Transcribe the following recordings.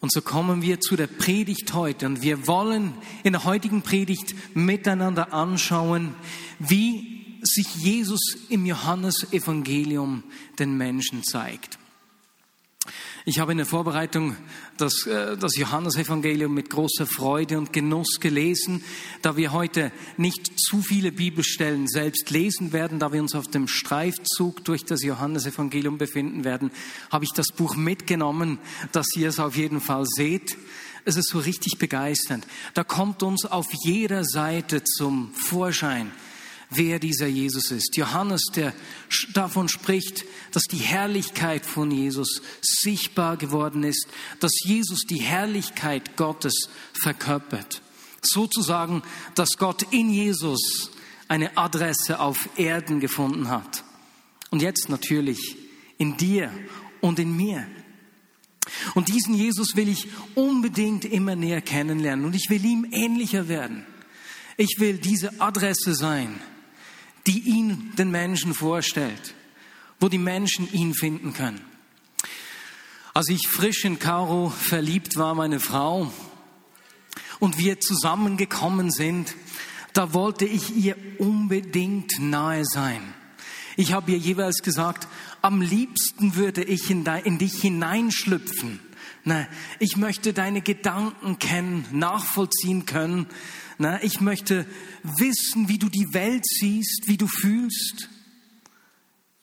Und so kommen wir zu der Predigt heute und wir wollen in der heutigen Predigt miteinander anschauen, wie sich Jesus im Johannesevangelium den Menschen zeigt. Ich habe in der Vorbereitung das, äh, das Johannesevangelium mit großer Freude und Genuss gelesen. Da wir heute nicht zu viele Bibelstellen selbst lesen werden, da wir uns auf dem Streifzug durch das Johannesevangelium befinden werden, habe ich das Buch mitgenommen, dass ihr es auf jeden Fall seht. Es ist so richtig begeisternd. Da kommt uns auf jeder Seite zum Vorschein, wer dieser Jesus ist. Johannes, der davon spricht, dass die Herrlichkeit von Jesus sichtbar geworden ist, dass Jesus die Herrlichkeit Gottes verkörpert. Sozusagen, dass Gott in Jesus eine Adresse auf Erden gefunden hat. Und jetzt natürlich in dir und in mir. Und diesen Jesus will ich unbedingt immer näher kennenlernen und ich will ihm ähnlicher werden. Ich will diese Adresse sein, die ihn den Menschen vorstellt, wo die Menschen ihn finden können. Als ich frisch in Caro verliebt war, meine Frau, und wir zusammengekommen sind, da wollte ich ihr unbedingt nahe sein. Ich habe ihr jeweils gesagt, am liebsten würde ich in, dich hineinschlüpfen. ich möchte deine Gedanken kennen, nachvollziehen können, na, ich möchte wissen, wie du die Welt siehst, wie du fühlst.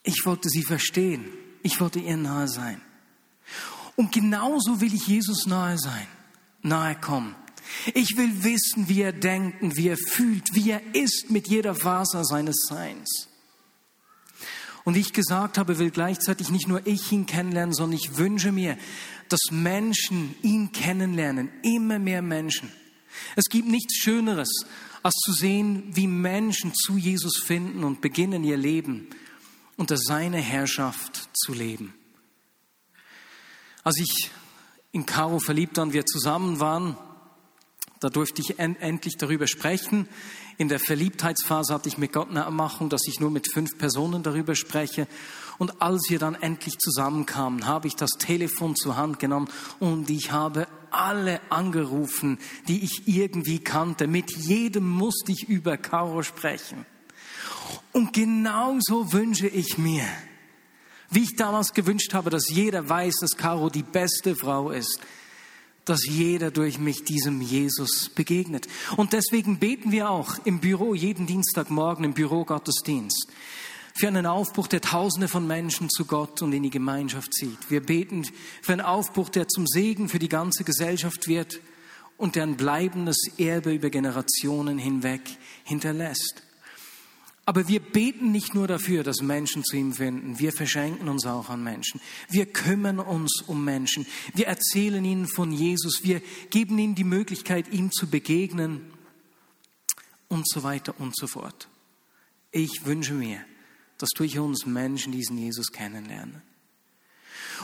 Ich wollte sie verstehen. Ich wollte ihr nahe sein. Und genauso will ich Jesus nahe sein, nahe kommen. Ich will wissen, wie er denkt und wie er fühlt, wie er ist mit jeder Faser seines Seins. Und wie ich gesagt habe, will gleichzeitig nicht nur ich ihn kennenlernen, sondern ich wünsche mir, dass Menschen ihn kennenlernen, immer mehr Menschen. Es gibt nichts Schöneres, als zu sehen, wie Menschen zu Jesus finden und beginnen ihr Leben unter seiner Herrschaft zu leben. Als ich in Caro verliebt war und wir zusammen waren, da durfte ich endlich darüber sprechen. In der Verliebtheitsphase hatte ich mit Gott eine Ermachung, dass ich nur mit fünf Personen darüber spreche. Und als wir dann endlich zusammenkamen, habe ich das Telefon zur Hand genommen und ich habe alle angerufen, die ich irgendwie kannte. Mit jedem musste ich über Caro sprechen. Und genauso wünsche ich mir, wie ich damals gewünscht habe, dass jeder weiß, dass Caro die beste Frau ist, dass jeder durch mich diesem Jesus begegnet. Und deswegen beten wir auch im Büro jeden Dienstagmorgen im Büro Gottesdienst für einen Aufbruch, der Tausende von Menschen zu Gott und in die Gemeinschaft zieht. Wir beten für einen Aufbruch, der zum Segen für die ganze Gesellschaft wird und der ein bleibendes Erbe über Generationen hinweg hinterlässt. Aber wir beten nicht nur dafür, dass Menschen zu ihm finden, wir verschenken uns auch an Menschen. Wir kümmern uns um Menschen. Wir erzählen ihnen von Jesus. Wir geben ihnen die Möglichkeit, ihm zu begegnen und so weiter und so fort. Ich wünsche mir, dass durch uns Menschen diesen Jesus kennenlernen.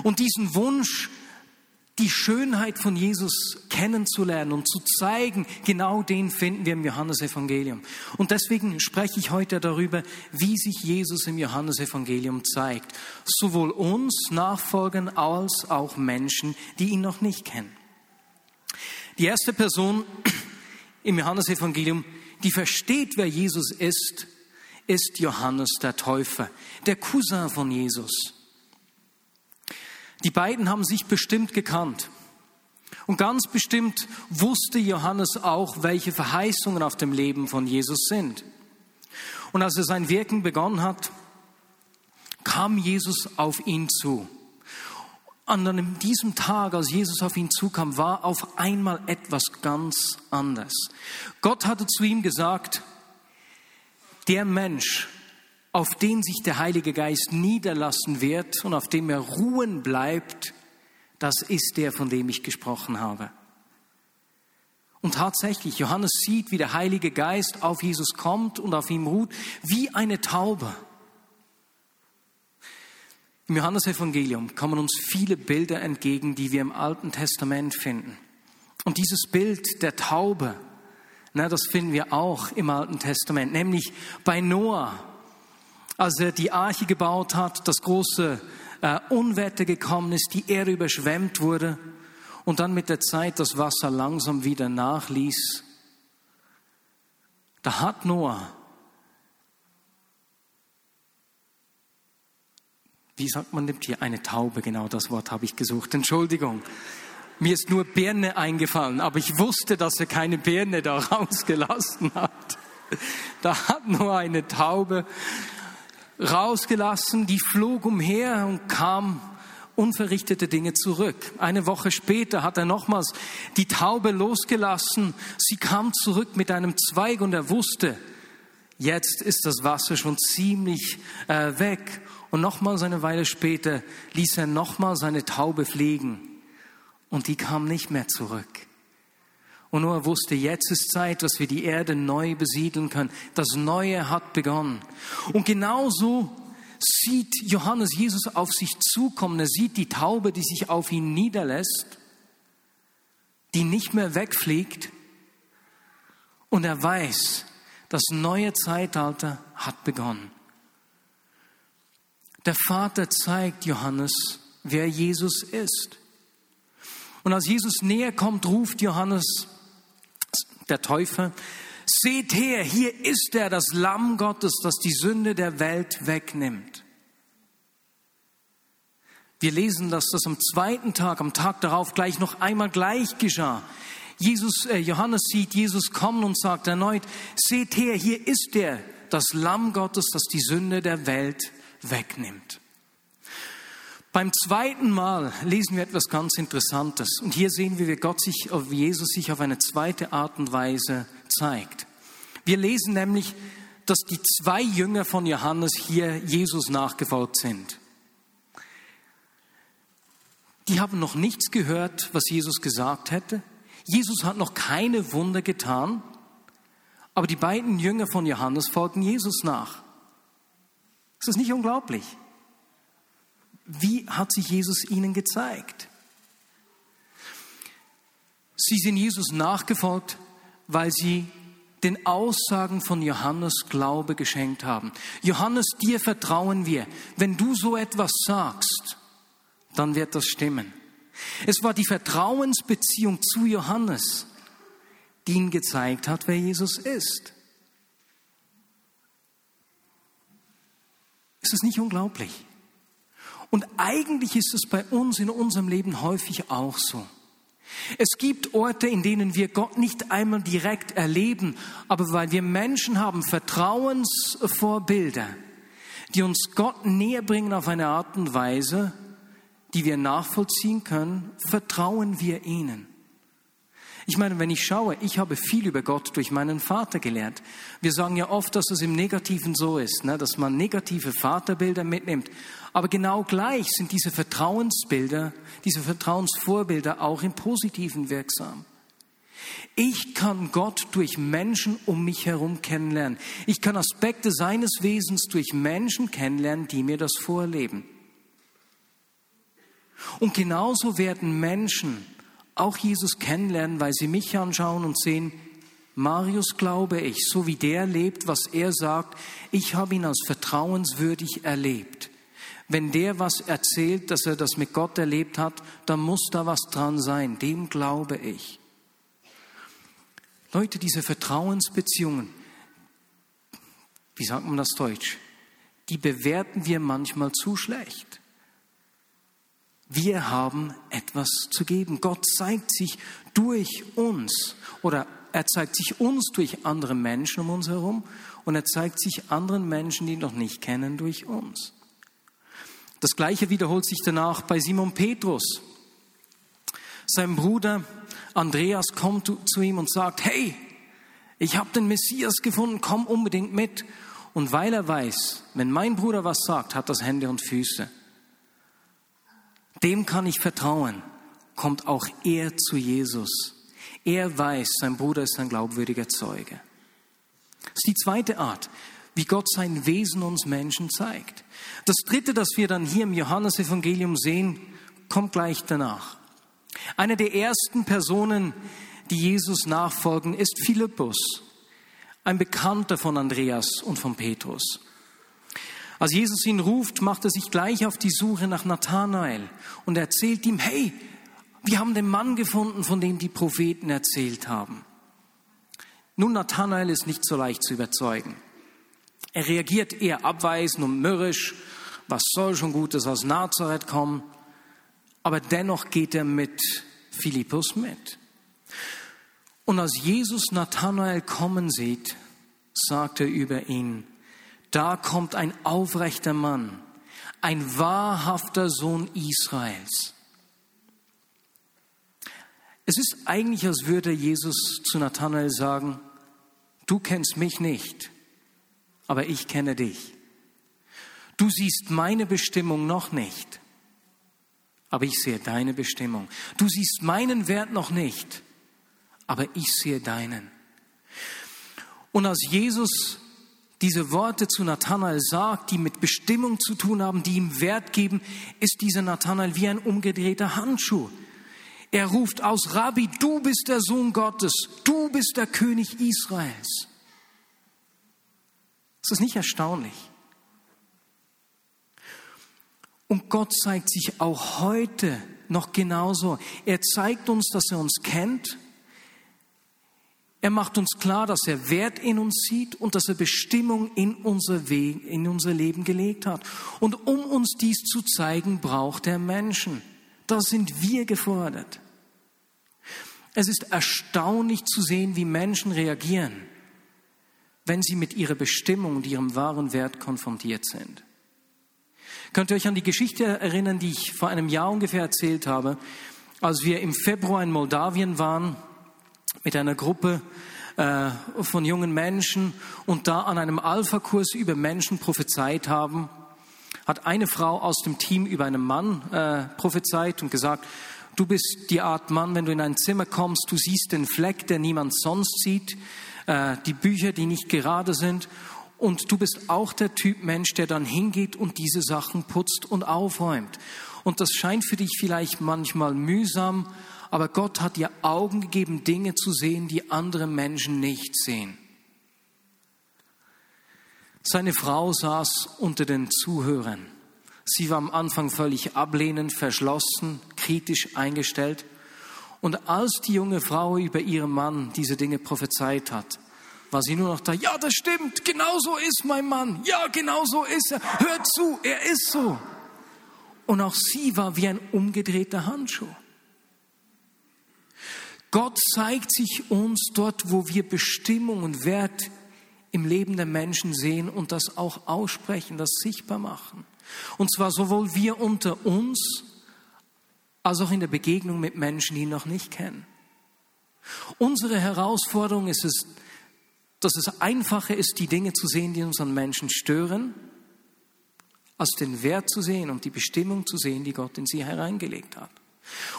Und diesen Wunsch, die Schönheit von Jesus kennenzulernen und zu zeigen, genau den finden wir im Johannesevangelium. Und deswegen spreche ich heute darüber, wie sich Jesus im Johannesevangelium zeigt. Sowohl uns Nachfolgern als auch Menschen, die ihn noch nicht kennen. Die erste Person im Johannesevangelium, die versteht, wer Jesus ist, ist Johannes der Täufer, der Cousin von Jesus. Die beiden haben sich bestimmt gekannt. Und ganz bestimmt wusste Johannes auch, welche Verheißungen auf dem Leben von Jesus sind. Und als er sein Wirken begonnen hat, kam Jesus auf ihn zu. An diesem Tag, als Jesus auf ihn zukam, war auf einmal etwas ganz anderes. Gott hatte zu ihm gesagt, der Mensch, auf den sich der Heilige Geist niederlassen wird und auf dem er ruhen bleibt, das ist der, von dem ich gesprochen habe. Und tatsächlich, Johannes sieht, wie der Heilige Geist auf Jesus kommt und auf ihm ruht, wie eine Taube. Im Johannesevangelium kommen uns viele Bilder entgegen, die wir im Alten Testament finden. Und dieses Bild der Taube, na, das finden wir auch im Alten Testament, nämlich bei Noah, als er die Arche gebaut hat, das große äh, Unwetter gekommen ist, die Erde überschwemmt wurde und dann mit der Zeit das Wasser langsam wieder nachließ, da hat Noah, wie sagt man dem Tier, eine Taube, genau das Wort habe ich gesucht, Entschuldigung. Mir ist nur Birne eingefallen, aber ich wusste, dass er keine Birne da rausgelassen hat. Da hat Noah eine Taube rausgelassen, die flog umher und kam unverrichtete Dinge zurück. Eine Woche später hat er nochmals die Taube losgelassen. Sie kam zurück mit einem Zweig und er wusste, jetzt ist das Wasser schon ziemlich äh, weg. Und nochmals eine Weile später ließ er nochmal seine Taube fliegen und die kam nicht mehr zurück. Und nur er wusste, jetzt ist Zeit, dass wir die Erde neu besiedeln können. Das Neue hat begonnen. Und genauso sieht Johannes Jesus auf sich zukommen. Er sieht die Taube, die sich auf ihn niederlässt, die nicht mehr wegfliegt. Und er weiß, das neue Zeitalter hat begonnen. Der Vater zeigt Johannes, wer Jesus ist. Und als Jesus näher kommt, ruft Johannes, der Täufer, Seht her, hier ist er, das Lamm Gottes, das die Sünde der Welt wegnimmt. Wir lesen, dass das am zweiten Tag, am Tag darauf gleich noch einmal gleich geschah. Jesus, äh, Johannes sieht Jesus kommen und sagt erneut, seht her, hier ist er, das Lamm Gottes, das die Sünde der Welt wegnimmt. Beim zweiten Mal lesen wir etwas ganz Interessantes. Und hier sehen wir, wie Gott sich, wie Jesus sich auf eine zweite Art und Weise zeigt. Wir lesen nämlich, dass die zwei Jünger von Johannes hier Jesus nachgefolgt sind. Die haben noch nichts gehört, was Jesus gesagt hätte. Jesus hat noch keine Wunder getan, aber die beiden Jünger von Johannes folgen Jesus nach. Ist das nicht unglaublich? Wie hat sich Jesus ihnen gezeigt? Sie sind Jesus nachgefolgt, weil sie den Aussagen von Johannes Glaube geschenkt haben. Johannes, dir vertrauen wir. Wenn du so etwas sagst, dann wird das stimmen. Es war die Vertrauensbeziehung zu Johannes, die ihn gezeigt hat, wer Jesus ist. Ist das nicht unglaublich? Und eigentlich ist es bei uns in unserem Leben häufig auch so. Es gibt Orte, in denen wir Gott nicht einmal direkt erleben, aber weil wir Menschen haben, Vertrauensvorbilder, die uns Gott näher bringen auf eine Art und Weise, die wir nachvollziehen können, vertrauen wir ihnen. Ich meine, wenn ich schaue, ich habe viel über Gott durch meinen Vater gelernt. Wir sagen ja oft, dass es im Negativen so ist, ne, dass man negative Vaterbilder mitnimmt. Aber genau gleich sind diese Vertrauensbilder, diese Vertrauensvorbilder auch im Positiven wirksam. Ich kann Gott durch Menschen um mich herum kennenlernen. Ich kann Aspekte seines Wesens durch Menschen kennenlernen, die mir das vorleben. Und genauso werden Menschen auch Jesus kennenlernen, weil sie mich anschauen und sehen, Marius glaube ich, so wie der lebt, was er sagt, ich habe ihn als vertrauenswürdig erlebt. Wenn der was erzählt, dass er das mit Gott erlebt hat, dann muss da was dran sein. Dem glaube ich. Leute, diese Vertrauensbeziehungen, wie sagt man das Deutsch? Die bewerten wir manchmal zu schlecht. Wir haben etwas zu geben. Gott zeigt sich durch uns oder er zeigt sich uns durch andere Menschen um uns herum und er zeigt sich anderen Menschen, die ihn noch nicht kennen, durch uns. Das gleiche wiederholt sich danach bei Simon Petrus. Sein Bruder Andreas kommt zu ihm und sagt, hey, ich habe den Messias gefunden, komm unbedingt mit. Und weil er weiß, wenn mein Bruder was sagt, hat das Hände und Füße. Dem kann ich vertrauen, kommt auch er zu Jesus. Er weiß, sein Bruder ist ein glaubwürdiger Zeuge. Das ist die zweite Art, wie Gott sein Wesen uns Menschen zeigt. Das dritte, das wir dann hier im Johannesevangelium sehen, kommt gleich danach. Eine der ersten Personen, die Jesus nachfolgen, ist Philippus, ein Bekannter von Andreas und von Petrus. Als Jesus ihn ruft, macht er sich gleich auf die Suche nach Nathanael und erzählt ihm, hey, Wir haben den Mann gefunden, von dem die Propheten erzählt haben. Nun, Nathanael ist nicht so leicht zu überzeugen. Er reagiert eher abweisend und mürrisch. Was soll schon Gutes aus Nazareth kommen? Aber dennoch geht er mit Philippus mit. Und als Jesus Nathanael kommen sieht, sagt er über ihn, da kommt ein aufrechter Mann, ein wahrhafter Sohn Israels. Es ist eigentlich, als würde Jesus zu Nathanael sagen, du kennst mich nicht, aber ich kenne dich. Du siehst meine Bestimmung noch nicht, aber ich sehe deine Bestimmung. Du siehst meinen Wert noch nicht, aber ich sehe deinen. Und als Jesus diese Worte zu Nathanael sagt, die mit Bestimmung zu tun haben, die ihm Wert geben, ist dieser Nathanael wie ein umgedrehter Handschuh. Er ruft aus, Rabbi, du bist der Sohn Gottes, du bist der König Israels. Ist das nicht erstaunlich? Und Gott zeigt sich auch heute noch genauso. Er zeigt uns, dass er uns kennt. Er macht uns klar, dass er Wert in uns sieht und dass er Bestimmung in unser, Weg, in unser Leben gelegt hat. Und um uns dies zu zeigen, braucht er Menschen. Da sind wir gefordert. Es ist erstaunlich zu sehen, wie Menschen reagieren, wenn sie mit ihrer Bestimmung und ihrem wahren Wert konfrontiert sind. Könnt ihr euch an die Geschichte erinnern, die ich vor einem Jahr ungefähr erzählt habe, als wir im Februar in Moldawien waren mit einer Gruppe äh, von jungen Menschen und da an einem Alpha-Kurs über Menschen prophezeit haben, hat eine Frau aus dem Team über einen Mann äh, prophezeit und gesagt, du bist die Art Mann, wenn du in ein Zimmer kommst, du siehst den Fleck, der niemand sonst sieht, äh, die Bücher, die nicht gerade sind und du bist auch der Typ Mensch, der dann hingeht und diese Sachen putzt und aufräumt. Und das scheint für dich vielleicht manchmal mühsam, aber Gott hat dir Augen gegeben, Dinge zu sehen, die andere Menschen nicht sehen. Seine Frau saß unter den Zuhörern. Sie war am Anfang völlig ablehnend, verschlossen, kritisch eingestellt. Und als die junge Frau über ihren Mann diese Dinge prophezeit hat, war sie nur noch da, ja, das stimmt, genau so ist mein Mann, ja, genau so ist er, hört zu, er ist so. Und auch sie war wie ein umgedrehter Handschuh. Gott zeigt sich uns dort, wo wir Bestimmung und Wert im Leben der Menschen sehen und das auch aussprechen, das sichtbar machen. Und zwar sowohl wir unter uns als auch in der Begegnung mit Menschen, die ihn noch nicht kennen. Unsere Herausforderung ist es, dass es einfacher ist, die Dinge zu sehen, die uns an Menschen stören, als den Wert zu sehen und die Bestimmung zu sehen, die Gott in sie hereingelegt hat.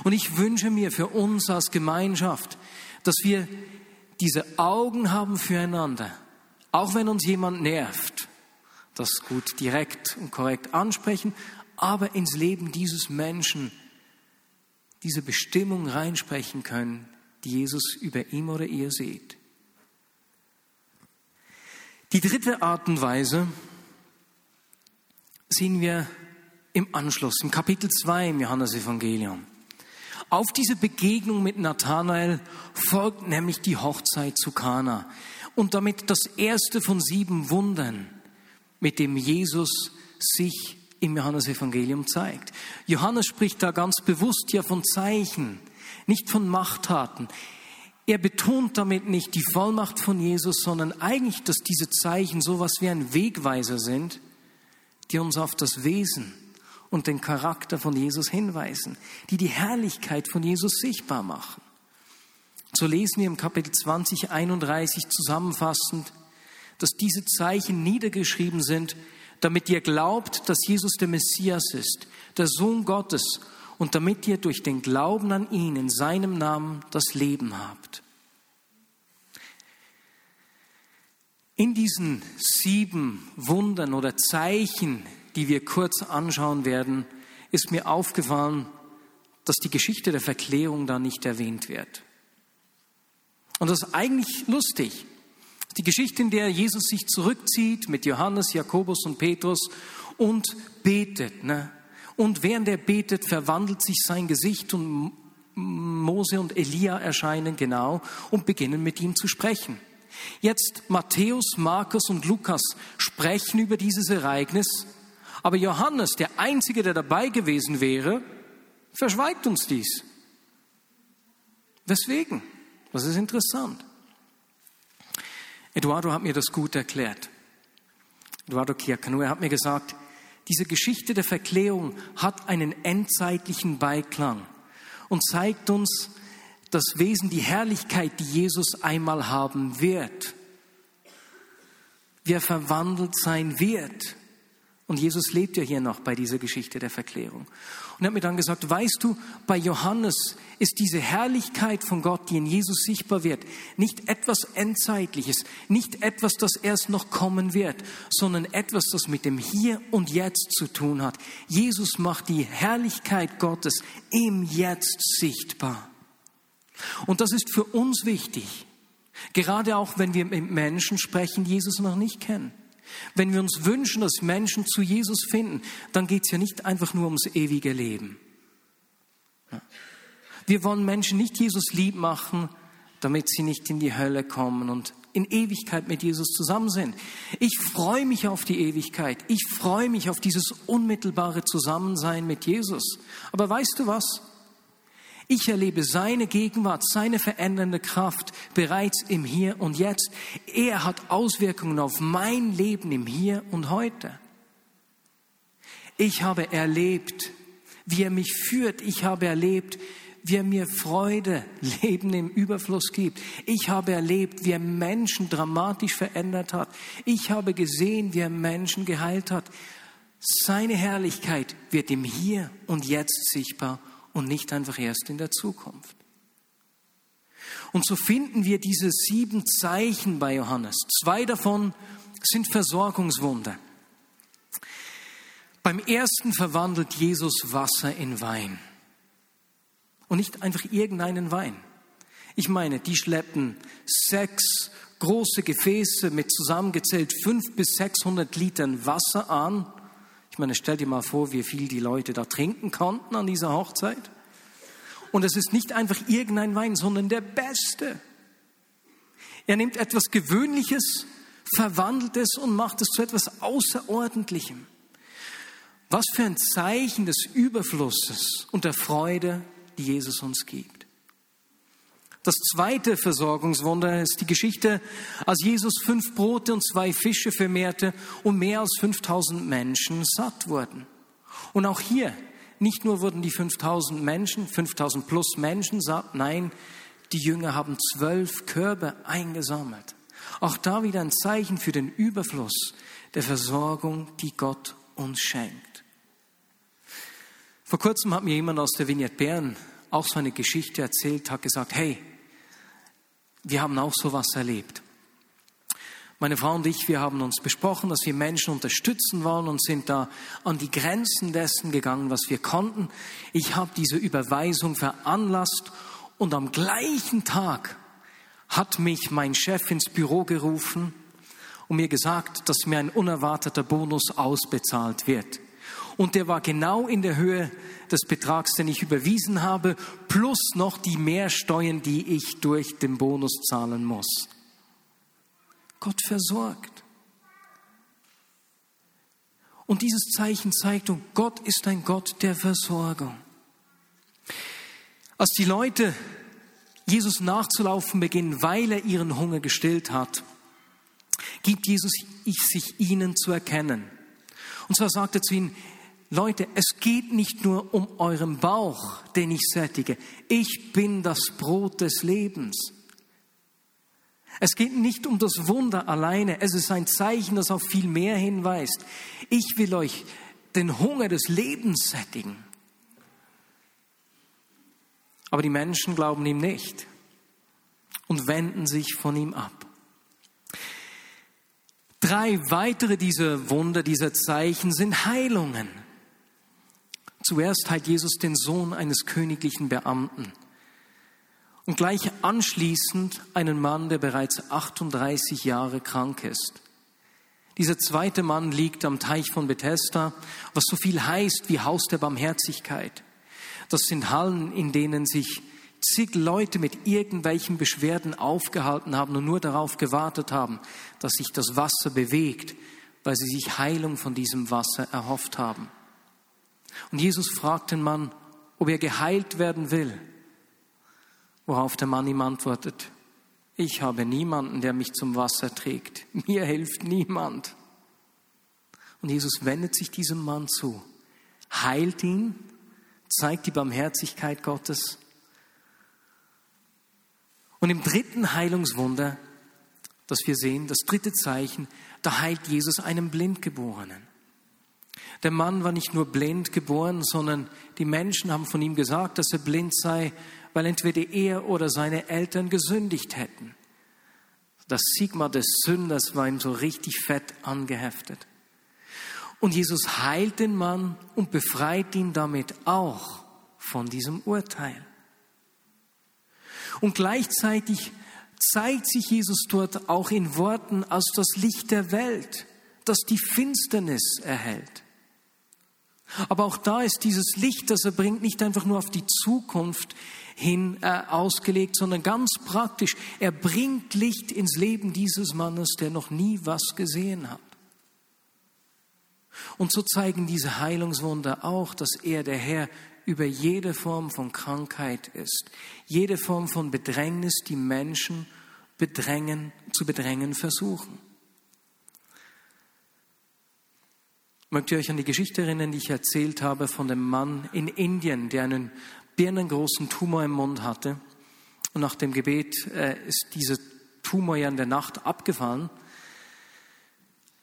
Und ich wünsche mir für uns als Gemeinschaft, dass wir diese Augen haben füreinander, auch wenn uns jemand nervt, das gut direkt und korrekt ansprechen, aber ins Leben dieses Menschen diese Bestimmung reinsprechen können, die Jesus über ihm oder ihr sieht. Die dritte Art und Weise sehen wir im Anschluss, im Kapitel 2 im Johannesevangelium. Auf diese Begegnung mit Nathanael folgt nämlich die Hochzeit zu Kana und damit das erste von sieben Wundern, mit dem Jesus sich im Johannesevangelium zeigt. Johannes spricht da ganz bewusst ja von Zeichen, nicht von Machttaten. Er betont damit nicht die Vollmacht von Jesus, sondern eigentlich, dass diese Zeichen sowas wie ein Wegweiser sind, die uns auf das Wesen und den Charakter von Jesus hinweisen, die die Herrlichkeit von Jesus sichtbar machen. So lesen wir im Kapitel 20, 31 zusammenfassend, dass diese Zeichen niedergeschrieben sind, damit ihr glaubt, dass Jesus der Messias ist, der Sohn Gottes und damit ihr durch den Glauben an ihn in seinem Namen das Leben habt. In diesen sieben Wundern oder Zeichen, die wir kurz anschauen werden, ist mir aufgefallen, dass die Geschichte der Verklärung da nicht erwähnt wird. Und das ist eigentlich lustig. Die Geschichte, in der Jesus sich zurückzieht mit Johannes, Jakobus und Petrus und betet. Ne? Und während er betet, verwandelt sich sein Gesicht und Mose und Elia erscheinen, genau, und beginnen mit ihm zu sprechen. Jetzt Matthäus, Markus und Lukas sprechen über dieses Ereignis, aber Johannes, der Einzige, der dabei gewesen wäre, verschweigt uns dies. Weswegen? Das ist interessant. Eduardo hat mir das gut erklärt. Eduardo Chiacanu, er hat mir gesagt, diese Geschichte der Verklärung hat einen endzeitlichen Beiklang und zeigt uns das Wesen, die Herrlichkeit, die Jesus einmal haben wird. Wie er verwandelt sein wird. Und Jesus lebt ja hier noch bei dieser Geschichte der Verklärung. Und hat mir dann gesagt, weißt du, bei Johannes ist diese Herrlichkeit von Gott, die in Jesus sichtbar wird, nicht etwas Endzeitliches, nicht etwas, das erst noch kommen wird, sondern etwas, das mit dem Hier und Jetzt zu tun hat. Jesus macht die Herrlichkeit Gottes im Jetzt sichtbar. Und das ist für uns wichtig, gerade auch wenn wir mit Menschen sprechen, die Jesus noch nicht kennen. Wenn wir uns wünschen, dass Menschen zu Jesus finden, dann geht es ja nicht einfach nur ums ewige Leben. Wir wollen Menschen nicht Jesus lieb machen, damit sie nicht in die Hölle kommen und in Ewigkeit mit Jesus zusammen sind. Ich freue mich auf die Ewigkeit. Ich freue mich auf dieses unmittelbare Zusammensein mit Jesus. Aber weißt du was? Ich erlebe seine Gegenwart, seine verändernde Kraft bereits im Hier und Jetzt. Er hat Auswirkungen auf mein Leben im Hier und heute. Ich habe erlebt, wie er mich führt. Ich habe erlebt, wie er mir Freude, Leben im Überfluss gibt. Ich habe erlebt, wie er Menschen dramatisch verändert hat. Ich habe gesehen, wie er Menschen geheilt hat. Seine Herrlichkeit wird im Hier und Jetzt sichtbar und nicht einfach erst in der Zukunft. Und so finden wir diese sieben Zeichen bei Johannes. Zwei davon sind Versorgungswunder. Beim ersten verwandelt Jesus Wasser in Wein. Und nicht einfach irgendeinen Wein. Ich meine, die schleppen sechs große Gefäße mit zusammengezählt fünf bis sechshundert Litern Wasser an ich meine, stell dir mal vor, wie viel die Leute da trinken konnten an dieser Hochzeit. Und es ist nicht einfach irgendein Wein, sondern der beste. Er nimmt etwas Gewöhnliches, verwandelt es und macht es zu etwas Außerordentlichem. Was für ein Zeichen des Überflusses und der Freude, die Jesus uns gibt. Das zweite Versorgungswunder ist die Geschichte, als Jesus fünf Brote und zwei Fische vermehrte und mehr als 5000 Menschen satt wurden. Und auch hier, nicht nur wurden die 5000 Menschen, 5000 plus Menschen satt, nein, die Jünger haben zwölf Körbe eingesammelt. Auch da wieder ein Zeichen für den Überfluss der Versorgung, die Gott uns schenkt. Vor kurzem hat mir jemand aus der Vignette Bern auch so eine Geschichte erzählt, hat gesagt, hey, wir haben auch sowas erlebt. Meine Frau und ich, wir haben uns besprochen, dass wir Menschen unterstützen wollen und sind da an die Grenzen dessen gegangen, was wir konnten. Ich habe diese Überweisung veranlasst und am gleichen Tag hat mich mein Chef ins Büro gerufen und mir gesagt, dass mir ein unerwarteter Bonus ausbezahlt wird. Und der war genau in der Höhe des Betrags, den ich überwiesen habe, plus noch die Mehrsteuern, die ich durch den Bonus zahlen muss. Gott versorgt. Und dieses Zeichen zeigt, und Gott ist ein Gott der Versorgung. Als die Leute Jesus nachzulaufen beginnen, weil er ihren Hunger gestillt hat, gibt Jesus sich ihnen zu erkennen. Und zwar sagt er zu ihnen, Leute, es geht nicht nur um euren Bauch, den ich sättige. Ich bin das Brot des Lebens. Es geht nicht um das Wunder alleine. Es ist ein Zeichen, das auf viel mehr hinweist. Ich will euch den Hunger des Lebens sättigen. Aber die Menschen glauben ihm nicht und wenden sich von ihm ab. Drei weitere dieser Wunder, dieser Zeichen sind Heilungen. Zuerst heilt Jesus den Sohn eines königlichen Beamten und gleich anschließend einen Mann, der bereits 38 Jahre krank ist. Dieser zweite Mann liegt am Teich von Bethesda, was so viel heißt wie Haus der Barmherzigkeit. Das sind Hallen, in denen sich zig Leute mit irgendwelchen Beschwerden aufgehalten haben und nur darauf gewartet haben, dass sich das Wasser bewegt, weil sie sich Heilung von diesem Wasser erhofft haben. Und Jesus fragt den Mann, ob er geheilt werden will, worauf der Mann ihm antwortet, ich habe niemanden, der mich zum Wasser trägt. Mir hilft niemand. Und Jesus wendet sich diesem Mann zu, heilt ihn, zeigt die Barmherzigkeit Gottes und im dritten Heilungswunder, das wir sehen, das dritte Zeichen, da heilt Jesus einen Blindgeborenen. Der Mann war nicht nur blind geboren, sondern die Menschen haben von ihm gesagt, dass er blind sei, weil entweder er oder seine Eltern gesündigt hätten. Das Sigma des Sünders war ihm so richtig fett angeheftet. Und Jesus heilt den Mann und befreit ihn damit auch von diesem Urteil. Und gleichzeitig zeigt sich Jesus dort auch in Worten als das Licht der Welt, das die Finsternis erhält. Aber auch da ist dieses Licht, das er bringt, nicht einfach nur auf die Zukunft hin äh, ausgelegt, sondern ganz praktisch. Er bringt Licht ins Leben dieses Mannes, der noch nie was gesehen hat. Und so zeigen diese Heilungswunder auch, dass er, der Herr, über jede Form von Krankheit ist, jede Form von Bedrängnis, die Menschen bedrängen, zu bedrängen versuchen. Mögt ihr euch an die Geschichte erinnern, die ich erzählt habe von dem Mann in Indien, der einen birnengroßen Tumor im Mund hatte? Und nach dem Gebet äh, ist dieser Tumor ja in der Nacht abgefallen.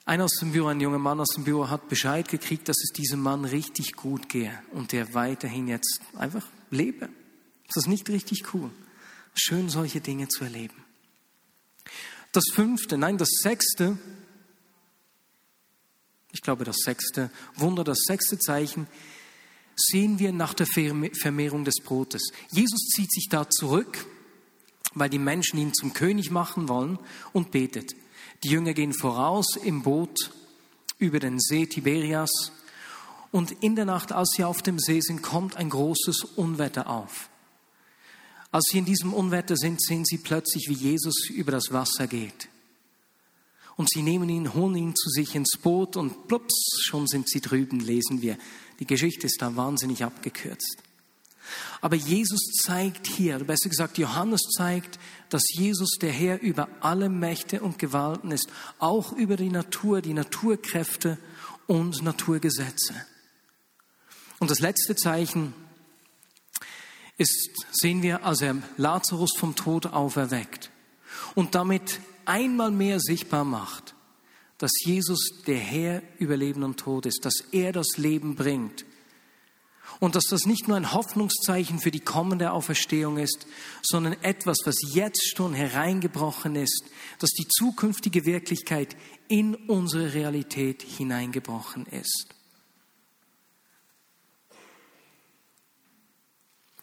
Einer aus dem Büro, ein junger Mann aus dem Büro hat Bescheid gekriegt, dass es diesem Mann richtig gut gehe und der weiterhin jetzt einfach lebe. Ist das nicht richtig cool? Schön, solche Dinge zu erleben. Das fünfte, nein, das sechste, ich glaube das sechste Wunder, das sechste Zeichen, sehen wir nach der Vermehrung des Brotes. Jesus zieht sich da zurück, weil die Menschen ihn zum König machen wollen und betet. Die Jünger gehen voraus im Boot über den See Tiberias und in der Nacht, als sie auf dem See sind, kommt ein großes Unwetter auf. Als sie in diesem Unwetter sind, sehen sie plötzlich, wie Jesus über das Wasser geht. Und sie nehmen ihn, holen ihn zu sich ins Boot und plups, schon sind sie drüben, lesen wir. Die Geschichte ist da wahnsinnig abgekürzt. Aber Jesus zeigt hier, besser gesagt, Johannes zeigt, dass Jesus der Herr über alle Mächte und Gewalten ist, auch über die Natur, die Naturkräfte und Naturgesetze. Und das letzte Zeichen ist, sehen wir, als er Lazarus vom Tod auferweckt und damit einmal mehr sichtbar macht, dass Jesus der Herr über Leben und Tod ist, dass er das Leben bringt und dass das nicht nur ein Hoffnungszeichen für die kommende Auferstehung ist, sondern etwas, was jetzt schon hereingebrochen ist, dass die zukünftige Wirklichkeit in unsere Realität hineingebrochen ist.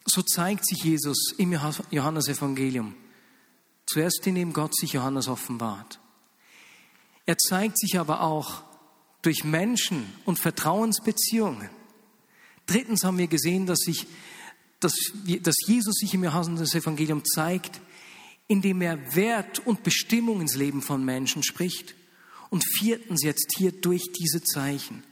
So zeigt sich Jesus im Johannesevangelium. Zuerst indem Gott sich Johannes offenbart. Er zeigt sich aber auch durch Menschen und Vertrauensbeziehungen. Drittens haben wir gesehen, dass, sich, dass, dass Jesus sich im Johannes-Evangelium zeigt, indem er Wert und Bestimmung ins Leben von Menschen spricht. Und viertens jetzt hier durch diese Zeichen.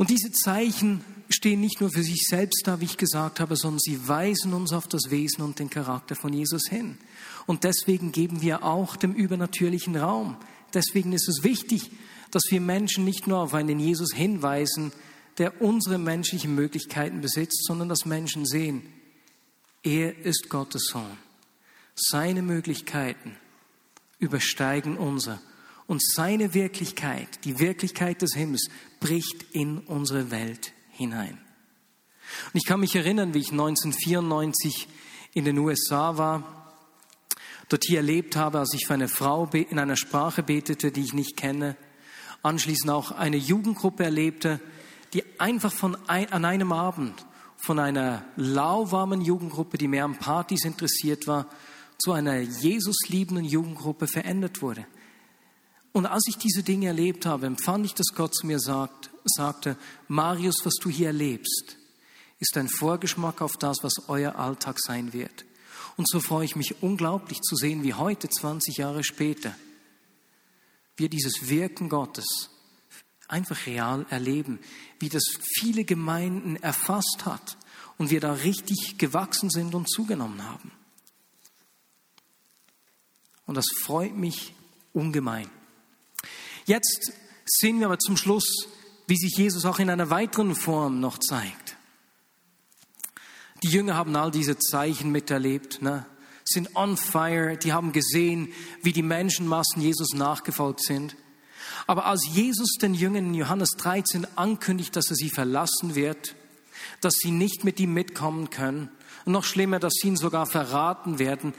Und diese Zeichen stehen nicht nur für sich selbst da, wie ich gesagt habe, sondern sie weisen uns auf das Wesen und den Charakter von Jesus hin. Und deswegen geben wir auch dem übernatürlichen Raum. Deswegen ist es wichtig, dass wir Menschen nicht nur auf einen Jesus hinweisen, der unsere menschlichen Möglichkeiten besitzt, sondern dass Menschen sehen, er ist Gottes Sohn. Seine Möglichkeiten übersteigen unsere. Und seine Wirklichkeit, die Wirklichkeit des Himmels, bricht in unsere Welt hinein. Und ich kann mich erinnern, wie ich 1994 in den USA war, dort hier erlebt habe, als ich für eine Frau in einer Sprache betete, die ich nicht kenne, anschließend auch eine Jugendgruppe erlebte, die einfach von ein, an einem Abend von einer lauwarmen Jugendgruppe, die mehr an Partys interessiert war, zu einer Jesus-liebenden Jugendgruppe verändert wurde. Und als ich diese Dinge erlebt habe, empfand ich, dass Gott zu mir sagt, sagte, Marius, was du hier erlebst, ist ein Vorgeschmack auf das, was euer Alltag sein wird. Und so freue ich mich unglaublich zu sehen, wie heute, 20 Jahre später, wir dieses Wirken Gottes einfach real erleben, wie das viele Gemeinden erfasst hat und wir da richtig gewachsen sind und zugenommen haben. Und das freut mich ungemein. Jetzt sehen wir aber zum Schluss, wie sich Jesus auch in einer weiteren Form noch zeigt. Die Jünger haben all diese Zeichen miterlebt, ne? sind on fire, die haben gesehen, wie die Menschenmassen Jesus nachgefolgt sind. Aber als Jesus den Jüngern in Johannes 13 ankündigt, dass er sie verlassen wird, dass sie nicht mit ihm mitkommen können, und noch schlimmer, dass sie ihn sogar verraten werden,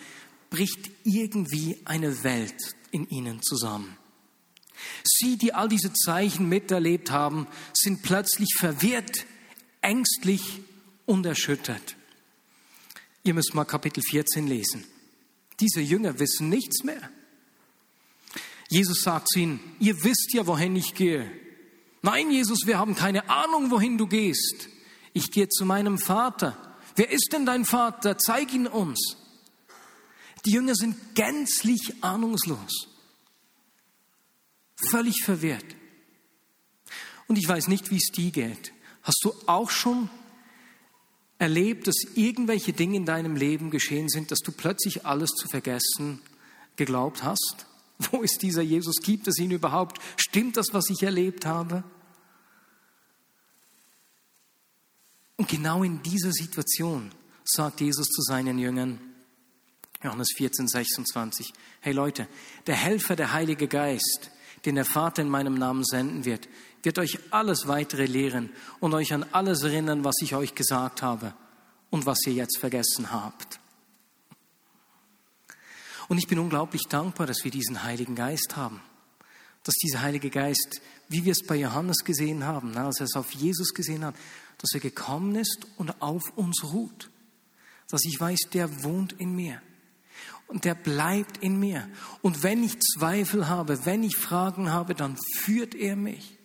bricht irgendwie eine Welt in ihnen zusammen. Sie, die all diese Zeichen miterlebt haben, sind plötzlich verwirrt, ängstlich und erschüttert. Ihr müsst mal Kapitel 14 lesen. Diese Jünger wissen nichts mehr. Jesus sagt zu ihnen, ihr wisst ja, wohin ich gehe. Nein, Jesus, wir haben keine Ahnung, wohin du gehst. Ich gehe zu meinem Vater. Wer ist denn dein Vater? Zeig ihn uns. Die Jünger sind gänzlich ahnungslos, völlig verwirrt. Und ich weiß nicht, wie es dir geht. Hast du auch schon erlebt, dass irgendwelche Dinge in deinem Leben geschehen sind, dass du plötzlich alles zu vergessen geglaubt hast? Wo ist dieser Jesus? Gibt es ihn überhaupt? Stimmt das, was ich erlebt habe? Und genau in dieser Situation sagt Jesus zu seinen Jüngern, Johannes 14, 26, hey Leute, der Helfer, der Heilige Geist, den der Vater in meinem Namen senden wird, wird euch alles weitere lehren und euch an alles erinnern, was ich euch gesagt habe und was ihr jetzt vergessen habt. Und ich bin unglaublich dankbar, dass wir diesen Heiligen Geist haben. Dass dieser Heilige Geist, wie wir es bei Johannes gesehen haben, als er es auf Jesus gesehen hat, dass er gekommen ist und auf uns ruht. Dass ich weiß, der wohnt in mir. Und der bleibt in mir. Und wenn ich Zweifel habe, wenn ich Fragen habe, dann führt er mich.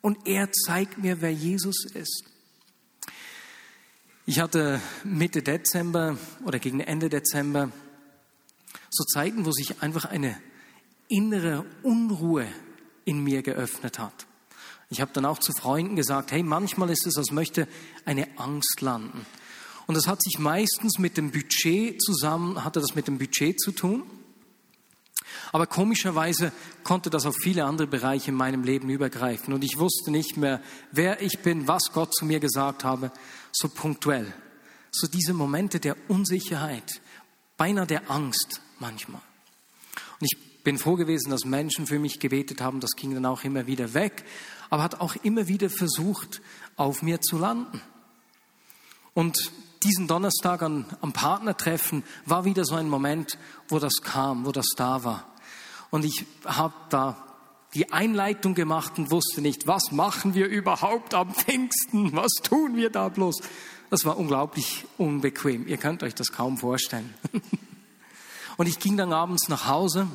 Und er zeigt mir, wer Jesus ist. Ich hatte Mitte Dezember oder gegen Ende Dezember so Zeiten, wo sich einfach eine innere Unruhe in mir geöffnet hat. Ich habe dann auch zu Freunden gesagt, hey, manchmal ist es, als möchte eine Angst landen. Und das hat sich meistens mit dem Budget zusammen, hatte das mit dem Budget zu tun. Aber komischerweise konnte das auf viele andere Bereiche in meinem Leben übergreifen. Und ich wusste nicht mehr, wer ich bin, was Gott zu mir gesagt habe, so punktuell. So diese Momente der Unsicherheit, beinahe der Angst manchmal. Und ich bin froh gewesen, dass Menschen für mich gebetet haben. Das ging dann auch immer wieder weg, aber hat auch immer wieder versucht, auf mir zu landen. Und diesen Donnerstag an, am Partnertreffen war wieder so ein Moment, wo das kam, wo das da war. Und ich habe da die Einleitung gemacht und wusste nicht, was machen wir überhaupt am Pfingsten? Was tun wir da bloß? Das war unglaublich unbequem. Ihr könnt euch das kaum vorstellen. Und ich ging dann abends nach Hause,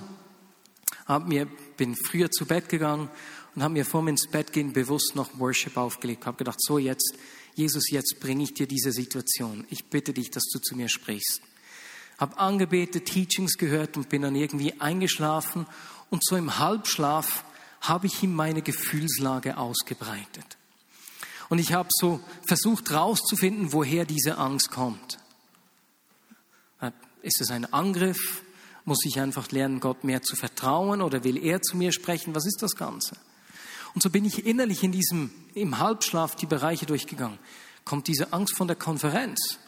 hab mir, bin früher zu Bett gegangen und habe mir vor mir ins Bett gehen bewusst noch Worship aufgelegt. Habe gedacht, so jetzt, Jesus, jetzt bringe ich dir diese Situation. Ich bitte dich, dass du zu mir sprichst. Habe angebetet, Teachings gehört und bin dann irgendwie eingeschlafen. Und so im Halbschlaf habe ich ihm meine Gefühlslage ausgebreitet. Und ich habe so versucht herauszufinden, woher diese Angst kommt. Ist es ein Angriff? Muss ich einfach lernen, Gott mehr zu vertrauen oder will er zu mir sprechen? Was ist das Ganze? Und so bin ich innerlich in diesem, im Halbschlaf die Bereiche durchgegangen. Kommt diese Angst von der Konferenz?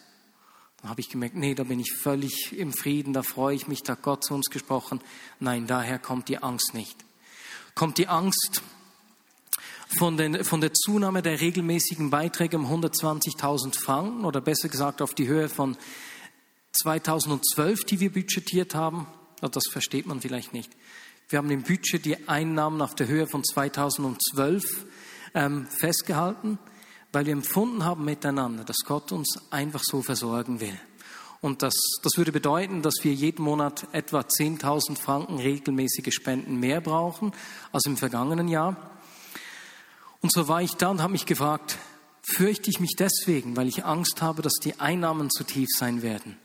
Dann habe ich gemerkt, nee, da bin ich völlig im Frieden, da freue ich mich, da hat Gott zu uns gesprochen. Nein, daher kommt die Angst nicht. Kommt die Angst von, den, von der Zunahme der regelmäßigen Beiträge um 120.000 Franken oder besser gesagt auf die Höhe von 2012, die wir budgetiert haben, das versteht man vielleicht nicht. Wir haben im Budget die Einnahmen auf der Höhe von 2012 ähm, festgehalten, weil wir empfunden haben miteinander, dass Gott uns einfach so versorgen will. Und das, das würde bedeuten, dass wir jeden Monat etwa 10.000 Franken regelmäßige Spenden mehr brauchen als im vergangenen Jahr. Und so war ich da und habe mich gefragt, fürchte ich mich deswegen, weil ich Angst habe, dass die Einnahmen zu tief sein werden.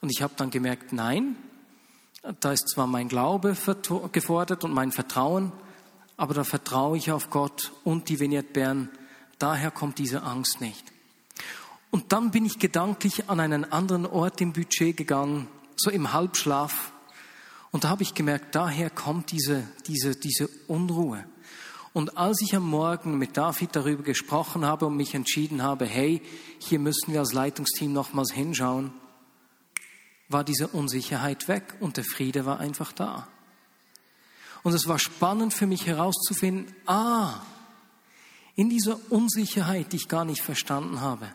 Und ich habe dann gemerkt, nein, da ist zwar mein Glaube gefordert und mein Vertrauen, aber da vertraue ich auf Gott und die Vignette Bern. Daher kommt diese Angst nicht. Und dann bin ich gedanklich an einen anderen Ort im Budget gegangen, so im Halbschlaf. Und da habe ich gemerkt, daher kommt diese, diese, diese Unruhe. Und als ich am Morgen mit David darüber gesprochen habe und mich entschieden habe, hey, hier müssen wir als Leitungsteam nochmals hinschauen, war diese Unsicherheit weg und der Friede war einfach da. Und es war spannend für mich herauszufinden, ah, in dieser Unsicherheit, die ich gar nicht verstanden habe,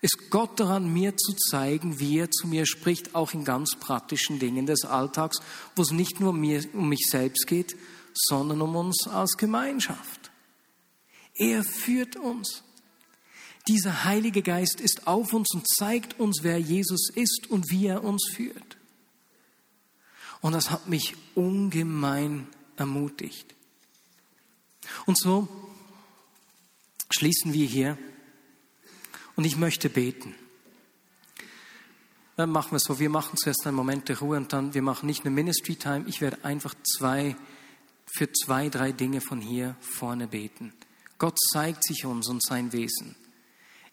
ist Gott daran, mir zu zeigen, wie er zu mir spricht, auch in ganz praktischen Dingen des Alltags, wo es nicht nur um mich selbst geht, sondern um uns als Gemeinschaft. Er führt uns. Dieser Heilige Geist ist auf uns und zeigt uns, wer Jesus ist und wie er uns führt. Und das hat mich ungemein ermutigt. Und so schließen wir hier und ich möchte beten. Dann machen wir es so, wir machen zuerst einen Moment der Ruhe und dann, wir machen nicht eine Ministry Time, ich werde einfach zwei, für zwei, drei Dinge von hier vorne beten. Gott zeigt sich uns und sein Wesen.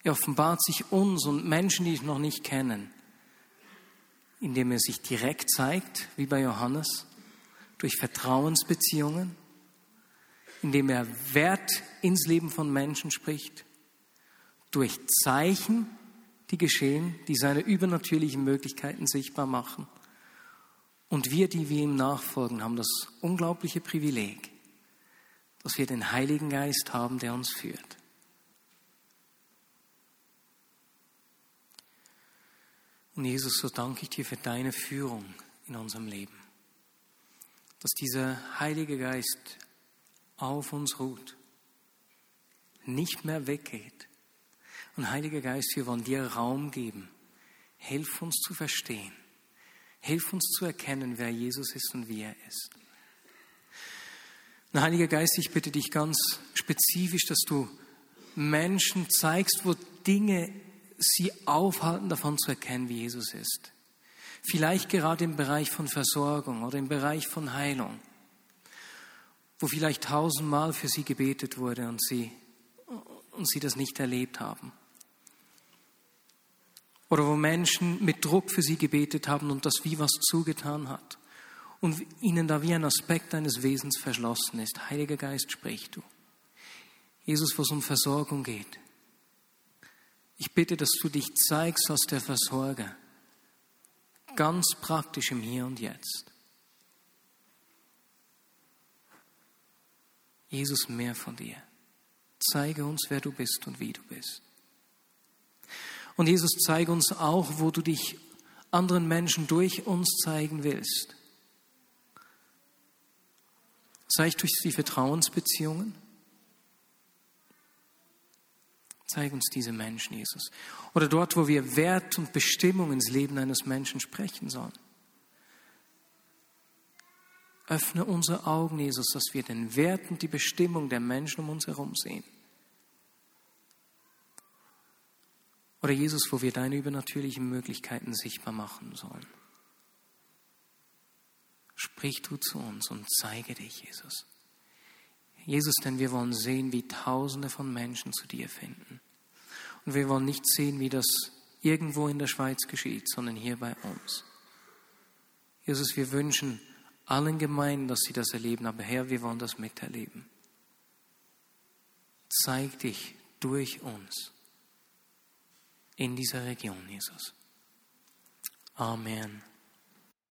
Er offenbart sich uns und Menschen, die ich noch nicht kennen, indem er sich direkt zeigt, wie bei Johannes, durch Vertrauensbeziehungen, indem er Wert ins Leben von Menschen spricht, durch Zeichen, die geschehen, die seine übernatürlichen Möglichkeiten sichtbar machen. Und wir, die wir ihm nachfolgen, haben das unglaubliche Privileg, dass wir den Heiligen Geist haben, der uns führt. Und Jesus, so danke ich dir für deine Führung in unserem Leben, dass dieser Heilige Geist auf uns ruht, nicht mehr weggeht, und Heiliger Geist, wir wollen dir Raum geben. Hilf uns zu verstehen. Hilf uns zu erkennen, wer Jesus ist und wie er ist. Und Heiliger Geist, ich bitte dich ganz spezifisch, dass du Menschen zeigst, wo Dinge sie aufhalten, davon zu erkennen, wie Jesus ist. Vielleicht gerade im Bereich von Versorgung oder im Bereich von Heilung, wo vielleicht tausendmal für sie gebetet wurde und sie, und sie das nicht erlebt haben. Oder wo Menschen mit Druck für sie gebetet haben und das wie was zugetan hat. Und ihnen da wie ein Aspekt deines Wesens verschlossen ist. Heiliger Geist, sprich du. Jesus, wo es um Versorgung geht. Ich bitte, dass du dich zeigst als der Versorger. Ganz praktisch im Hier und Jetzt. Jesus, mehr von dir. Zeige uns, wer du bist und wie du bist. Und Jesus, zeige uns auch, wo du dich anderen Menschen durch uns zeigen willst. Sei ich durch die Vertrauensbeziehungen. Zeig uns diese Menschen, Jesus. Oder dort, wo wir Wert und Bestimmung ins Leben eines Menschen sprechen sollen. Öffne unsere Augen, Jesus, dass wir den Wert und die Bestimmung der Menschen um uns herum sehen. Oder Jesus, wo wir deine übernatürlichen Möglichkeiten sichtbar machen sollen. Sprich du zu uns und zeige dich, Jesus. Jesus, denn wir wollen sehen, wie Tausende von Menschen zu dir finden. Und wir wollen nicht sehen, wie das irgendwo in der Schweiz geschieht, sondern hier bei uns. Jesus, wir wünschen allen Gemeinden, dass sie das erleben, aber Herr, wir wollen das miterleben. Zeig dich durch uns in dieser Region, Jesus. Amen.